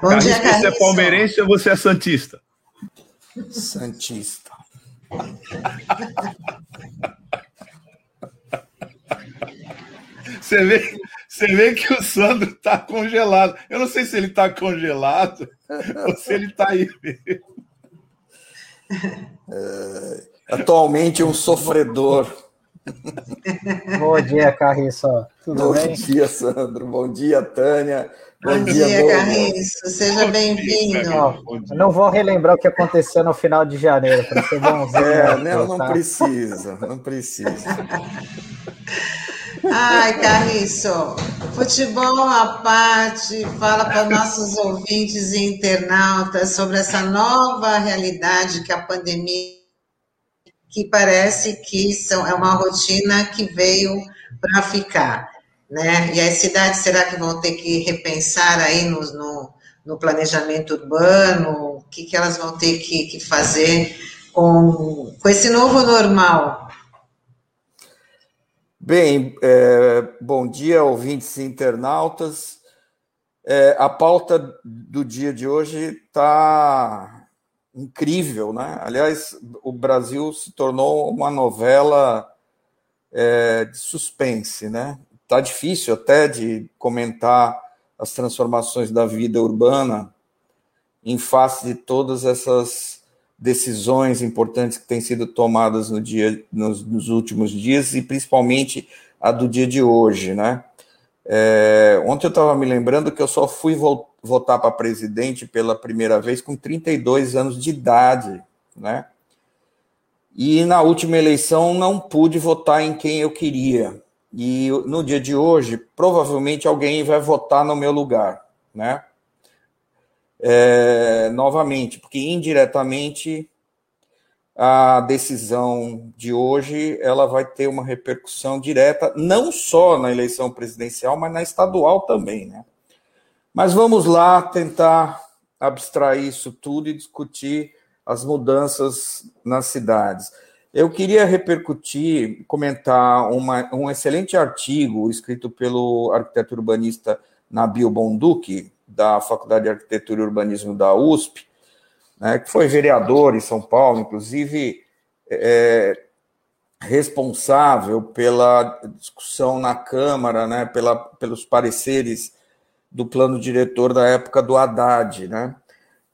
Bom Carlinhos, dia, Carlinhos. Você é palmeirense ou você é santista? Santista. Você vê, você vê que o Sandro está congelado. Eu não sei se ele está congelado ou se ele está aí mesmo. É, atualmente um sofredor. Bom dia, Carriço. Tudo Bom bem? Bom dia, Sandro. Bom dia, Tânia. Bom, Bom dia, dia Carriço. Seja bem-vindo. Não vou relembrar o que aconteceu no final de janeiro, para ser bonzinho. É, não, não tá? precisa, não precisa. Ai, Carriço, futebol à parte, fala para nossos ouvintes e internautas sobre essa nova realidade que a pandemia, que parece que são, é uma rotina que veio para ficar, né? E as cidades, será que vão ter que repensar aí no, no, no planejamento urbano? O que, que elas vão ter que, que fazer com, com esse novo normal? Bem, é, bom dia, ouvintes e internautas. É, a pauta do dia de hoje está incrível, né? Aliás, o Brasil se tornou uma novela é, de suspense, né? Está difícil até de comentar as transformações da vida urbana em face de todas essas decisões importantes que têm sido tomadas no dia, nos, nos últimos dias e principalmente a do dia de hoje, né? É, ontem eu estava me lembrando que eu só fui votar para presidente pela primeira vez com 32 anos de idade, né? E na última eleição não pude votar em quem eu queria. E no dia de hoje, provavelmente alguém vai votar no meu lugar, né? é, novamente, porque indiretamente a decisão de hoje ela vai ter uma repercussão direta não só na eleição presidencial, mas na estadual também, né? Mas vamos lá tentar abstrair isso tudo e discutir as mudanças nas cidades. Eu queria repercutir, comentar uma, um excelente artigo escrito pelo arquiteto urbanista Nabil Bonduque, da Faculdade de Arquitetura e Urbanismo da USP, né, que foi vereador em São Paulo, inclusive é, responsável pela discussão na Câmara, né, pela, pelos pareceres do plano diretor da época do Haddad. Né?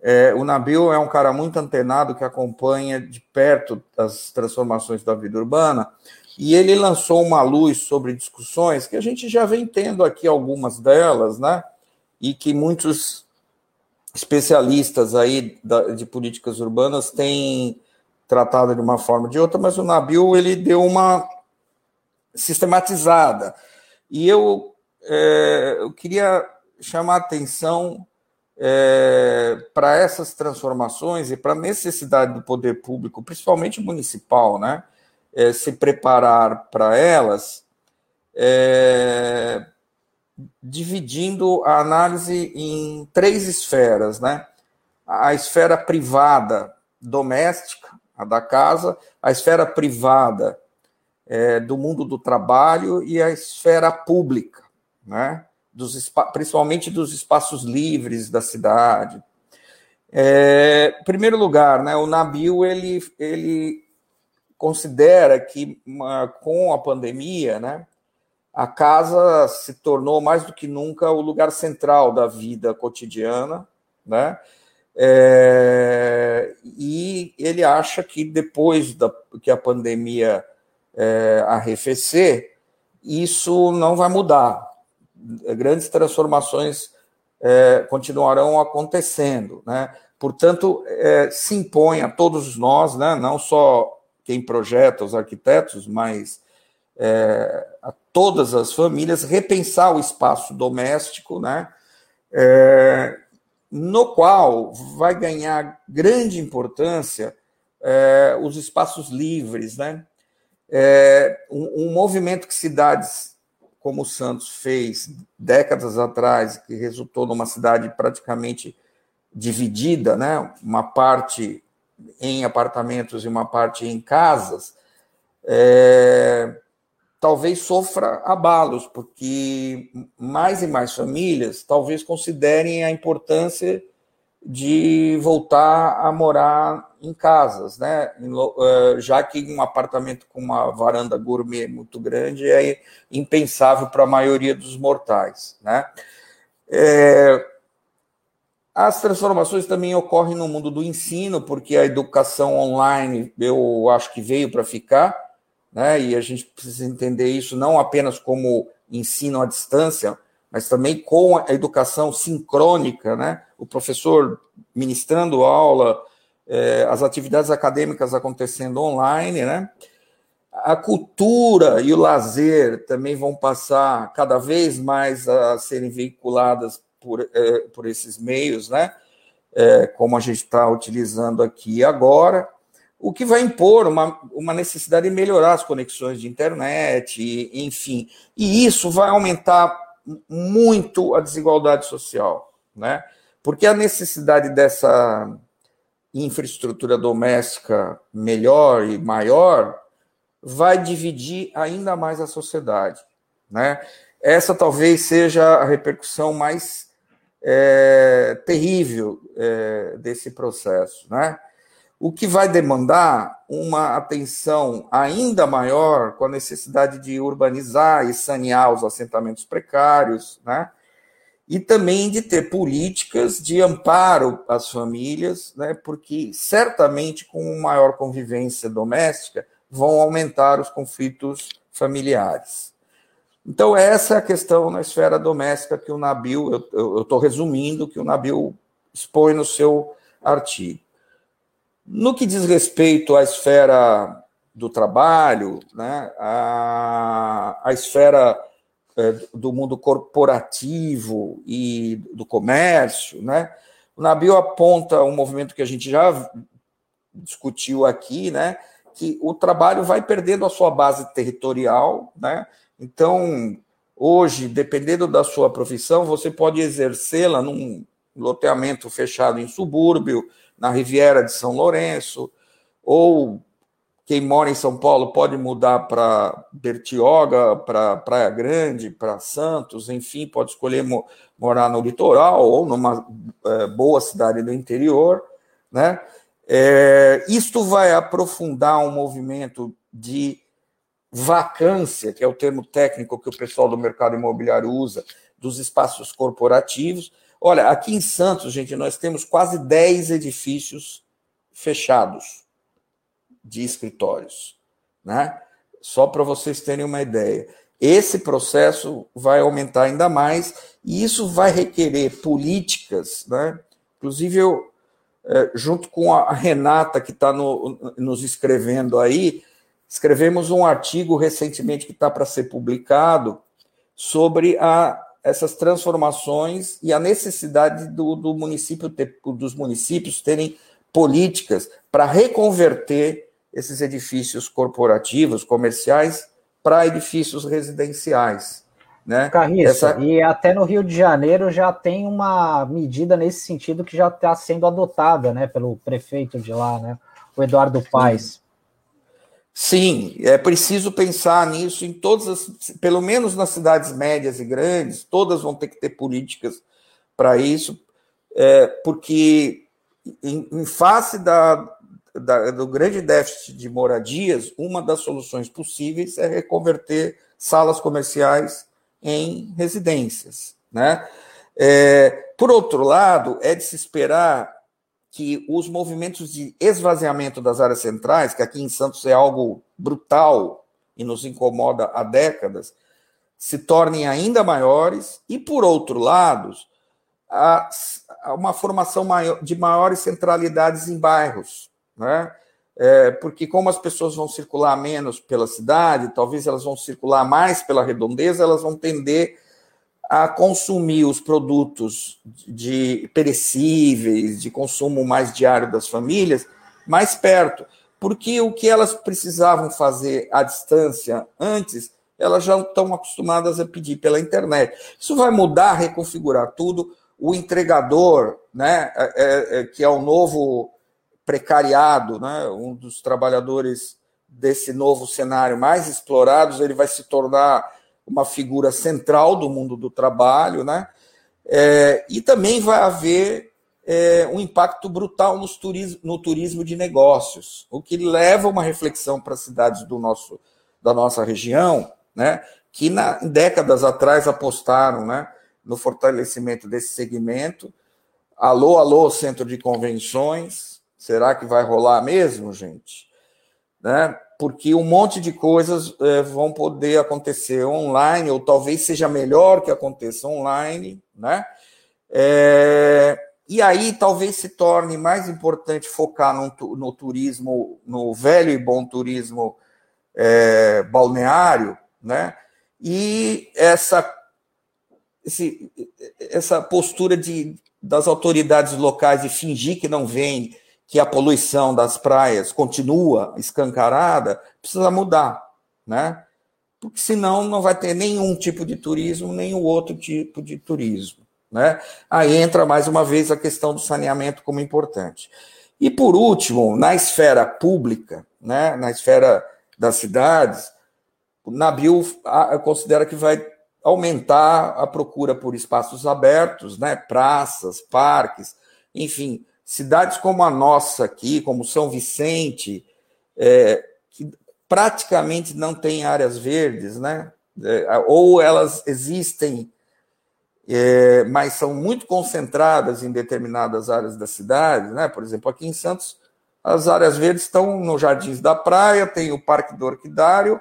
É, o Nabil é um cara muito antenado que acompanha de perto as transformações da vida urbana, e ele lançou uma luz sobre discussões que a gente já vem tendo aqui algumas delas, né? e que muitos especialistas aí de políticas urbanas têm tratado de uma forma ou de outra, mas o Nabil ele deu uma sistematizada. E eu, é, eu queria chamar atenção é, para essas transformações e para a necessidade do poder público, principalmente municipal, né, é, se preparar para elas, é, dividindo a análise em três esferas, né? A esfera privada doméstica, a da casa, a esfera privada é, do mundo do trabalho e a esfera pública, né? Dos, principalmente dos espaços livres da cidade. É, em primeiro lugar, né, o Nabil ele, ele considera que uma, com a pandemia, né, a casa se tornou mais do que nunca o lugar central da vida cotidiana, né? É, e ele acha que depois da, que a pandemia é, arrefecer, isso não vai mudar. Grandes transformações é, continuarão acontecendo, né? Portanto, é, se impõe a todos nós, né, não só quem projeta, os arquitetos, mas é, a todas as famílias repensar o espaço doméstico, né? No qual vai ganhar grande importância os espaços livres, né? Um, um, movimento que cidades como o Santos fez décadas atrás, que resultou numa cidade praticamente dividida, né? Uma parte em apartamentos e uma parte em casas. É, talvez sofra abalos, porque mais e mais famílias talvez considerem a importância de voltar a morar em casas, né? Eh, já que um apartamento com uma varanda gourmet muito grande é impensável para a maioria dos mortais, né? É... As transformações também ocorrem no mundo do ensino, porque a educação online eu acho que veio para ficar, né? E a gente precisa entender isso não apenas como ensino à distância, mas também com a educação sincrônica, né? O professor ministrando aula, é, as atividades acadêmicas acontecendo online, né? A cultura e o lazer também vão passar cada vez mais a serem veiculadas por, é, por esses meios, né? É, como a gente está utilizando aqui agora o que vai impor uma, uma necessidade de melhorar as conexões de internet, e, enfim. E isso vai aumentar muito a desigualdade social, né? Porque a necessidade dessa infraestrutura doméstica melhor e maior vai dividir ainda mais a sociedade, né? Essa talvez seja a repercussão mais é, terrível é, desse processo, né? o que vai demandar uma atenção ainda maior com a necessidade de urbanizar e sanear os assentamentos precários, né? E também de ter políticas de amparo às famílias, né? Porque certamente com maior convivência doméstica vão aumentar os conflitos familiares. Então, essa é a questão na esfera doméstica que o Nabil, eu estou resumindo, que o Nabil expõe no seu artigo. No que diz respeito à esfera do trabalho, né, a, a esfera do mundo corporativo e do comércio, né, o Nabil aponta um movimento que a gente já discutiu aqui, né, que o trabalho vai perdendo a sua base territorial, né, então, hoje, dependendo da sua profissão, você pode exercê-la num loteamento fechado em subúrbio, na Riviera de São Lourenço, ou quem mora em São Paulo pode mudar para Bertioga, para Praia Grande, para Santos, enfim, pode escolher mo morar no litoral ou numa é, boa cidade do interior, né? É, isto vai aprofundar um movimento de vacância, que é o termo técnico que o pessoal do mercado imobiliário usa, dos espaços corporativos, Olha, aqui em Santos, gente, nós temos quase 10 edifícios fechados de escritórios, né? Só para vocês terem uma ideia. Esse processo vai aumentar ainda mais e isso vai requerer políticas, né? Inclusive, eu, é, junto com a Renata, que está no, nos escrevendo aí, escrevemos um artigo recentemente que está para ser publicado sobre a essas transformações e a necessidade do, do município ter, dos municípios terem políticas para reconverter esses edifícios corporativos, comerciais, para edifícios residenciais. Né? Carriço, Essa... e até no Rio de Janeiro já tem uma medida nesse sentido que já está sendo adotada né, pelo prefeito de lá, né, o Eduardo Paes. Sim, é preciso pensar nisso em todas as, pelo menos nas cidades médias e grandes, todas vão ter que ter políticas para isso, é, porque em, em face da, da, do grande déficit de moradias, uma das soluções possíveis é reconverter salas comerciais em residências, né? É, por outro lado, é de se esperar que os movimentos de esvaziamento das áreas centrais, que aqui em Santos é algo brutal e nos incomoda há décadas, se tornem ainda maiores, e, por outro lado, há uma formação maior, de maiores centralidades em bairros, né? É, porque como as pessoas vão circular menos pela cidade, talvez elas vão circular mais pela redondeza, elas vão tender a consumir os produtos de perecíveis, de consumo mais diário das famílias, mais perto, porque o que elas precisavam fazer à distância antes, elas já estão acostumadas a pedir pela internet. Isso vai mudar, reconfigurar tudo. O entregador, né, é, é, é que é o novo precariado, né, um dos trabalhadores desse novo cenário mais explorados, ele vai se tornar uma figura central do mundo do trabalho, né? É, e também vai haver é, um impacto brutal no turismo, no turismo de negócios, o que leva uma reflexão para as cidades do nosso, da nossa região, né, que na, décadas atrás apostaram né, no fortalecimento desse segmento. Alô, alô, centro de convenções, será que vai rolar mesmo, gente? Né? Porque um monte de coisas é, vão poder acontecer online, ou talvez seja melhor que aconteça online, né? É, e aí talvez se torne mais importante focar no, no turismo, no velho e bom turismo é, balneário, né? E essa, esse, essa postura de, das autoridades locais de fingir que não vem, que a poluição das praias continua escancarada, precisa mudar, né? Porque senão não vai ter nenhum tipo de turismo, o outro tipo de turismo. Né? Aí entra mais uma vez a questão do saneamento como importante. E por último, na esfera pública, né, na esfera das cidades, o Nabil considera que vai aumentar a procura por espaços abertos, né, praças, parques, enfim, cidades como a nossa aqui, como São Vicente, é, que praticamente não tem áreas verdes, né, é, ou elas existem é, mas são muito concentradas em determinadas áreas da cidade, né? Por exemplo, aqui em Santos, as áreas verdes estão nos Jardins da Praia, tem o Parque do Orquidário,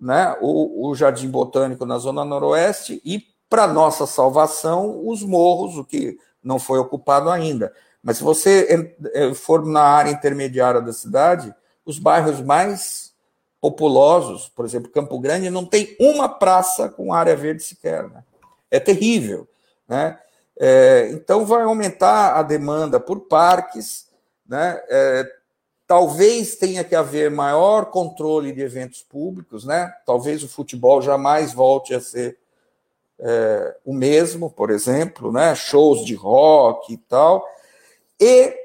né? O, o Jardim Botânico na Zona Noroeste e, para nossa salvação, os morros, o que não foi ocupado ainda. Mas se você é, for na área intermediária da cidade, os bairros mais populosos, por exemplo, Campo Grande, não tem uma praça com área verde sequer, né? é terrível. Né? É, então, vai aumentar a demanda por parques, né? É, talvez tenha que haver maior controle de eventos públicos, né? talvez o futebol jamais volte a ser é, o mesmo, por exemplo, né? shows de rock e tal, e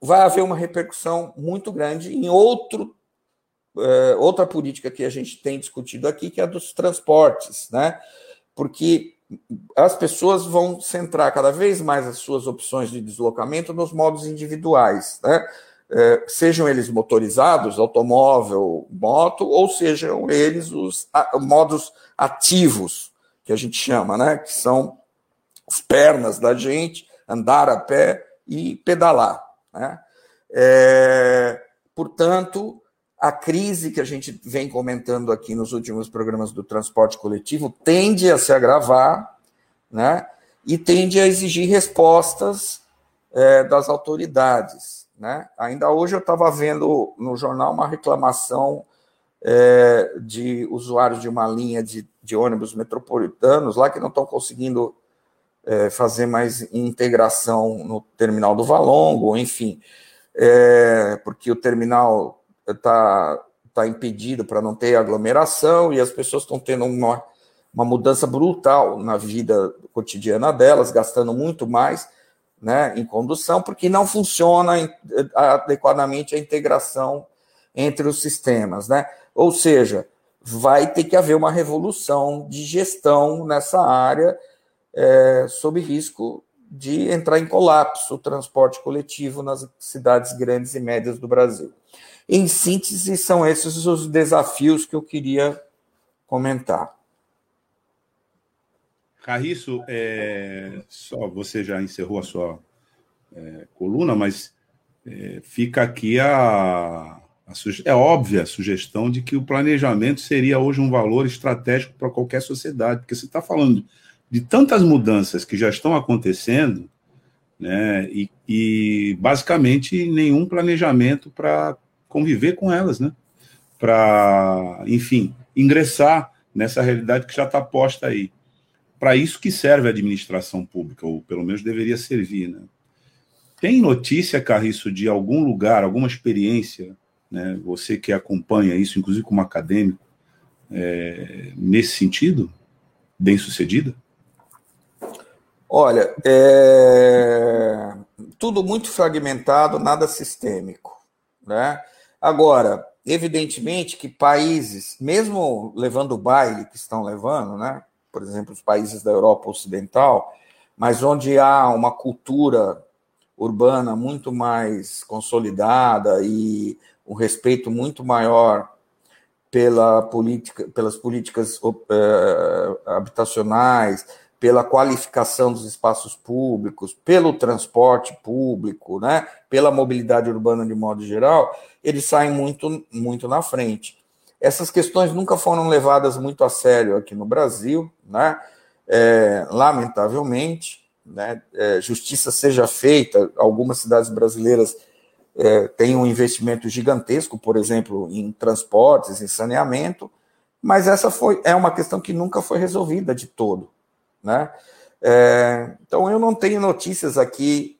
vai haver uma repercussão muito grande em outro é, outra política que a gente tem discutido aqui, que é a dos transportes, né? porque as pessoas vão centrar cada vez mais as suas opções de deslocamento nos modos individuais, né? É, sejam eles motorizados, automóvel, moto, ou sejam eles os modos ativos, que a gente chama, né? que são as pernas da gente, andar a pé e pedalar. Né? É, portanto, a crise que a gente vem comentando aqui nos últimos programas do transporte coletivo tende a se agravar, né? E tende a exigir respostas é, das autoridades, né? Ainda hoje eu estava vendo no jornal uma reclamação é, de usuários de uma linha de, de ônibus metropolitanos lá que não estão conseguindo é, fazer mais integração no terminal do Valongo, enfim, é, porque o terminal está tá impedido para não ter aglomeração e as pessoas estão tendo uma, uma mudança brutal na vida cotidiana delas, gastando muito mais né, em condução, porque não funciona adequadamente a integração entre os sistemas. Né? Ou seja, vai ter que haver uma revolução de gestão nessa área, é, sob risco de entrar em colapso o transporte coletivo nas cidades grandes e médias do Brasil. Em síntese, são esses os desafios que eu queria comentar. Carriço, é, só você já encerrou a sua é, coluna, mas é, fica aqui a, a é óbvia a sugestão de que o planejamento seria hoje um valor estratégico para qualquer sociedade, porque você está falando de tantas mudanças que já estão acontecendo, né, e, e basicamente nenhum planejamento para conviver com elas, né? Para, enfim, ingressar nessa realidade que já está posta aí. Para isso que serve a administração pública, ou pelo menos deveria servir, né? Tem notícia, Carriço, de algum lugar, alguma experiência, né? Você que acompanha isso, inclusive como acadêmico, é, nesse sentido, bem sucedida? Olha, é... tudo muito fragmentado, nada sistêmico, né? Agora, evidentemente que países, mesmo levando o baile que estão levando, né? por exemplo, os países da Europa Ocidental, mas onde há uma cultura urbana muito mais consolidada e um respeito muito maior pela política, pelas políticas uh, habitacionais, pela qualificação dos espaços públicos, pelo transporte público, né, pela mobilidade urbana de modo geral, eles saem muito, muito na frente. Essas questões nunca foram levadas muito a sério aqui no Brasil, né? É, lamentavelmente, né? É, justiça seja feita, algumas cidades brasileiras é, têm um investimento gigantesco, por exemplo, em transportes, em saneamento, mas essa foi é uma questão que nunca foi resolvida de todo. Né? É, então, eu não tenho notícias aqui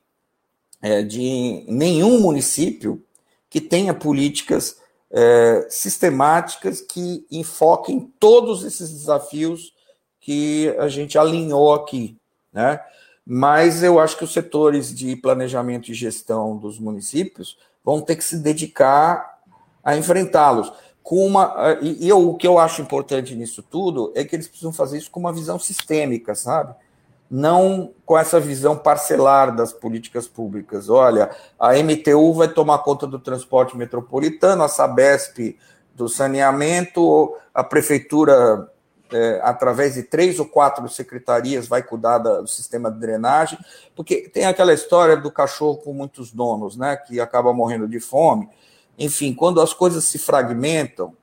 é, de nenhum município que tenha políticas é, sistemáticas que enfoquem todos esses desafios que a gente alinhou aqui. Né? Mas eu acho que os setores de planejamento e gestão dos municípios vão ter que se dedicar a enfrentá-los com uma. E eu, o que eu acho importante nisso tudo é que eles precisam fazer isso com uma visão sistêmica, sabe? Não com essa visão parcelar das políticas públicas. Olha, a MTU vai tomar conta do transporte metropolitano, a Sabesp do saneamento, a prefeitura, é, através de três ou quatro secretarias, vai cuidar do sistema de drenagem, porque tem aquela história do cachorro com muitos donos, né, que acaba morrendo de fome. Enfim, quando as coisas se fragmentam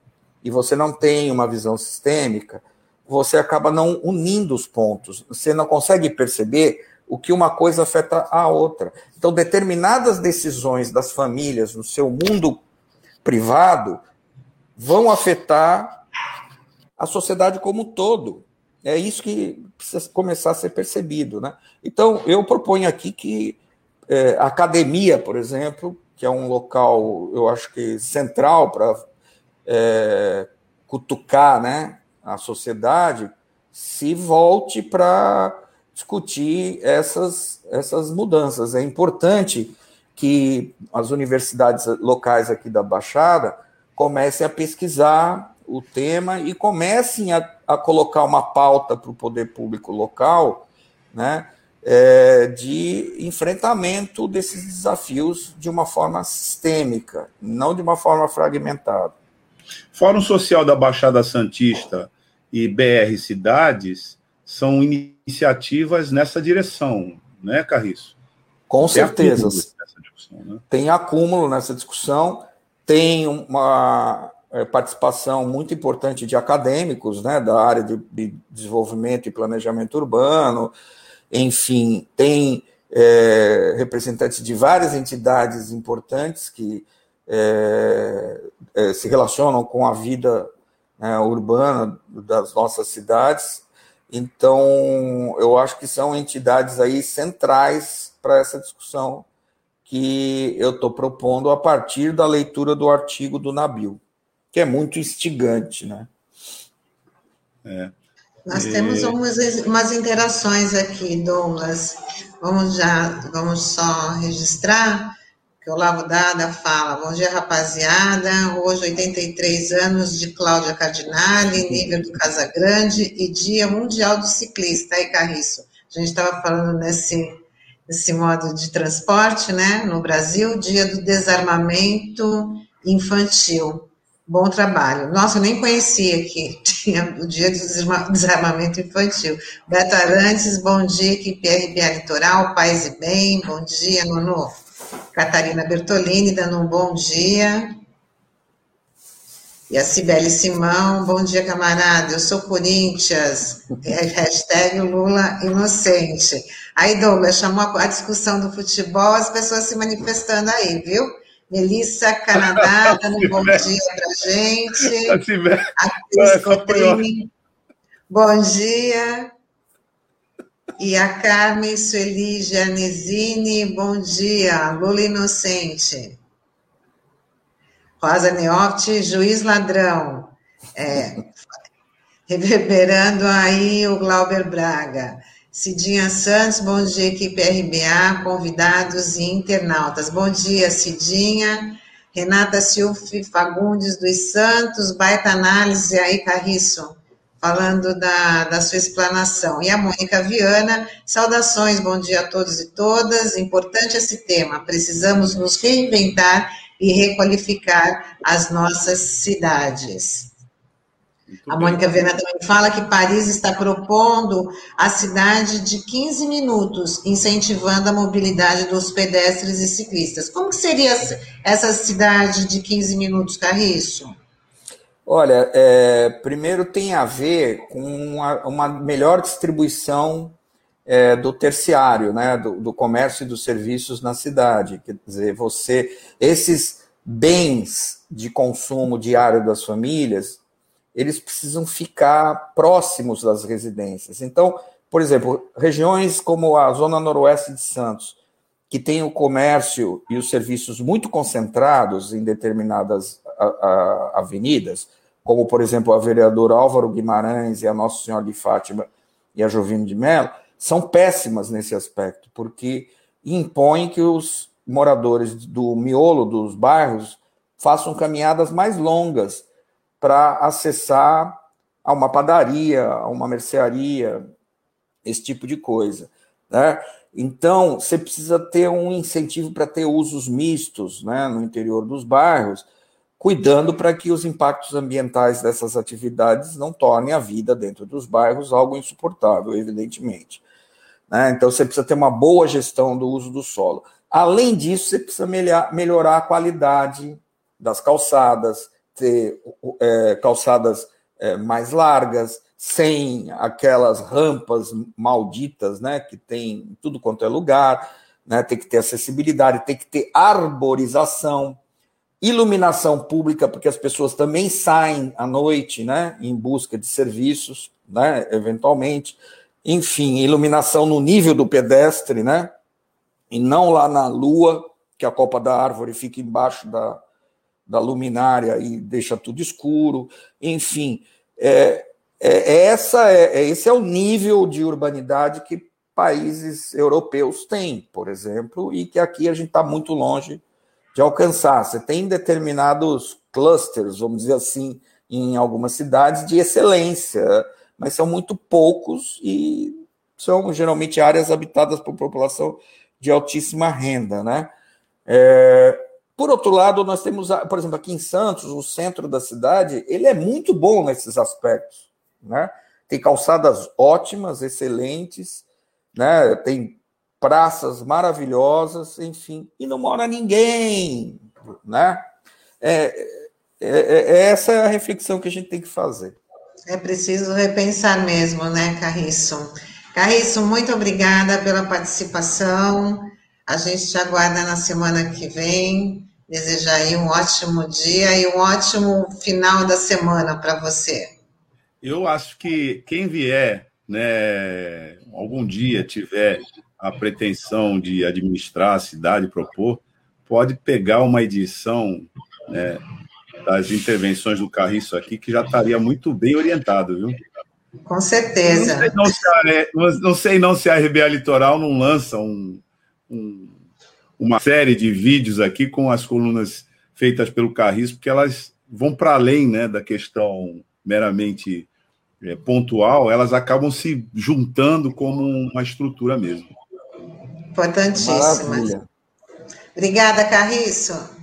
e você não tem uma visão sistêmica, você acaba não unindo os pontos. Você não consegue perceber o que uma coisa afeta a outra. Então, determinadas decisões das famílias no seu mundo privado vão afetar a sociedade como um todo. É isso que precisa começar a ser percebido. Né? Então, eu proponho aqui que é, academia, por exemplo, que é um local, eu acho que central para é, cutucar né, a sociedade, se volte para discutir essas, essas mudanças. É importante que as universidades locais aqui da Baixada comecem a pesquisar o tema e comecem a, a colocar uma pauta para o poder público local, né, é, de enfrentamento desses desafios de uma forma sistêmica, não de uma forma fragmentada. Fórum Social da Baixada Santista e BR Cidades são iniciativas nessa direção, né, Carriço? Com tem certeza. Né? Tem acúmulo nessa discussão, tem uma é, participação muito importante de acadêmicos né, da área de, de desenvolvimento e planejamento urbano, enfim, tem é, representantes de várias entidades importantes que é, é, se relacionam com a vida né, urbana das nossas cidades. Então, eu acho que são entidades aí centrais para essa discussão que eu estou propondo a partir da leitura do artigo do Nabil, que é muito instigante, né? É. Nós temos umas, umas interações aqui, Douglas. Vamos já, vamos só registrar que o Lavo Dada fala, bom dia, rapaziada, hoje 83 anos de Cláudia Cardinale, nível do Casa Grande e Dia Mundial do Ciclista, aí, Carriço. A gente estava falando nesse, nesse modo de transporte, né, no Brasil, Dia do Desarmamento Infantil. Bom trabalho. Nossa, eu nem conhecia que tinha o dia do desarmamento infantil. Beto Arantes, bom dia, equipe RBA Litoral, paz e bem, bom dia, Nono. Catarina Bertolini, dando um bom dia. E a Cibele Simão, bom dia, camarada, eu sou Corinthians, hashtag Lula inocente. Aí, Douglas, chamou a discussão do futebol, as pessoas se manifestando aí, viu? Melissa Canadá, dando um bom dia para gente. A Cris Cotrim, bom dia. E a Carmen Sueli Gianesini, bom dia. Lula Inocente. Rosa Neotti, juiz ladrão. É, reverberando aí o Glauber Braga. Cidinha Santos, bom dia, equipe RBA, convidados e internautas. Bom dia, Cidinha. Renata Silfi Fagundes dos Santos, baita análise aí, Carriço, falando da, da sua explanação. E a Mônica Viana, saudações, bom dia a todos e todas. Importante esse tema, precisamos nos reinventar e requalificar as nossas cidades. Muito a Mônica Viana também fala que Paris está propondo a cidade de 15 minutos, incentivando a mobilidade dos pedestres e ciclistas. Como seria essa cidade de 15 minutos, Carriço? Olha, é, primeiro tem a ver com uma, uma melhor distribuição é, do terciário, né, do, do, comércio e dos serviços na cidade. Quer dizer, você, esses bens de consumo diário das famílias, eles precisam ficar próximos das residências. Então, por exemplo, regiões como a zona noroeste de Santos, que tem o comércio e os serviços muito concentrados em determinadas a, a, avenidas, como, por exemplo, a vereadora Álvaro Guimarães e a Nossa Senhora de Fátima e a Jovino de Mello, são péssimas nesse aspecto, porque impõem que os moradores do miolo dos bairros façam caminhadas mais longas para acessar a uma padaria, a uma mercearia, esse tipo de coisa. Né? Então, você precisa ter um incentivo para ter usos mistos né, no interior dos bairros, cuidando para que os impactos ambientais dessas atividades não tornem a vida dentro dos bairros algo insuportável, evidentemente. Né? Então, você precisa ter uma boa gestão do uso do solo. Além disso, você precisa melhorar a qualidade das calçadas, ter é, calçadas é, mais largas, sem aquelas rampas malditas, né, que tem em tudo quanto é lugar, né, tem que ter acessibilidade, tem que ter arborização, iluminação pública, porque as pessoas também saem à noite, né, em busca de serviços, né, eventualmente, enfim, iluminação no nível do pedestre, né, e não lá na lua, que a copa da árvore fica embaixo da, da luminária e deixa tudo escuro, enfim, é, é, é essa é, é, esse é o nível de urbanidade que países europeus têm, por exemplo, e que aqui a gente está muito longe de alcançar. Você tem determinados clusters, vamos dizer assim, em algumas cidades de excelência, mas são muito poucos e são geralmente áreas habitadas por população de altíssima renda, né? É, por outro lado, nós temos, por exemplo, aqui em Santos, o centro da cidade, ele é muito bom nesses aspectos, né? Tem calçadas ótimas, excelentes, né? Tem praças maravilhosas, enfim, e não mora ninguém, né? É, é, é, é essa é a reflexão que a gente tem que fazer. É preciso repensar mesmo, né, Carriço? Carriço, muito obrigada pela participação. A gente te aguarda na semana que vem. Desejar aí um ótimo dia e um ótimo final da semana para você. Eu acho que quem vier, né, algum dia tiver a pretensão de administrar a cidade, propor, pode pegar uma edição né, das intervenções do Carriço aqui, que já estaria muito bem orientado, viu? Com certeza. Não sei não se a, não sei não se a RBA Litoral não lança um, um, uma série de vídeos aqui com as colunas feitas pelo Carriço, porque elas vão para além né, da questão meramente é, pontual, elas acabam se juntando como uma estrutura mesmo. Importantíssima. Maravilha. Obrigada, Carriço.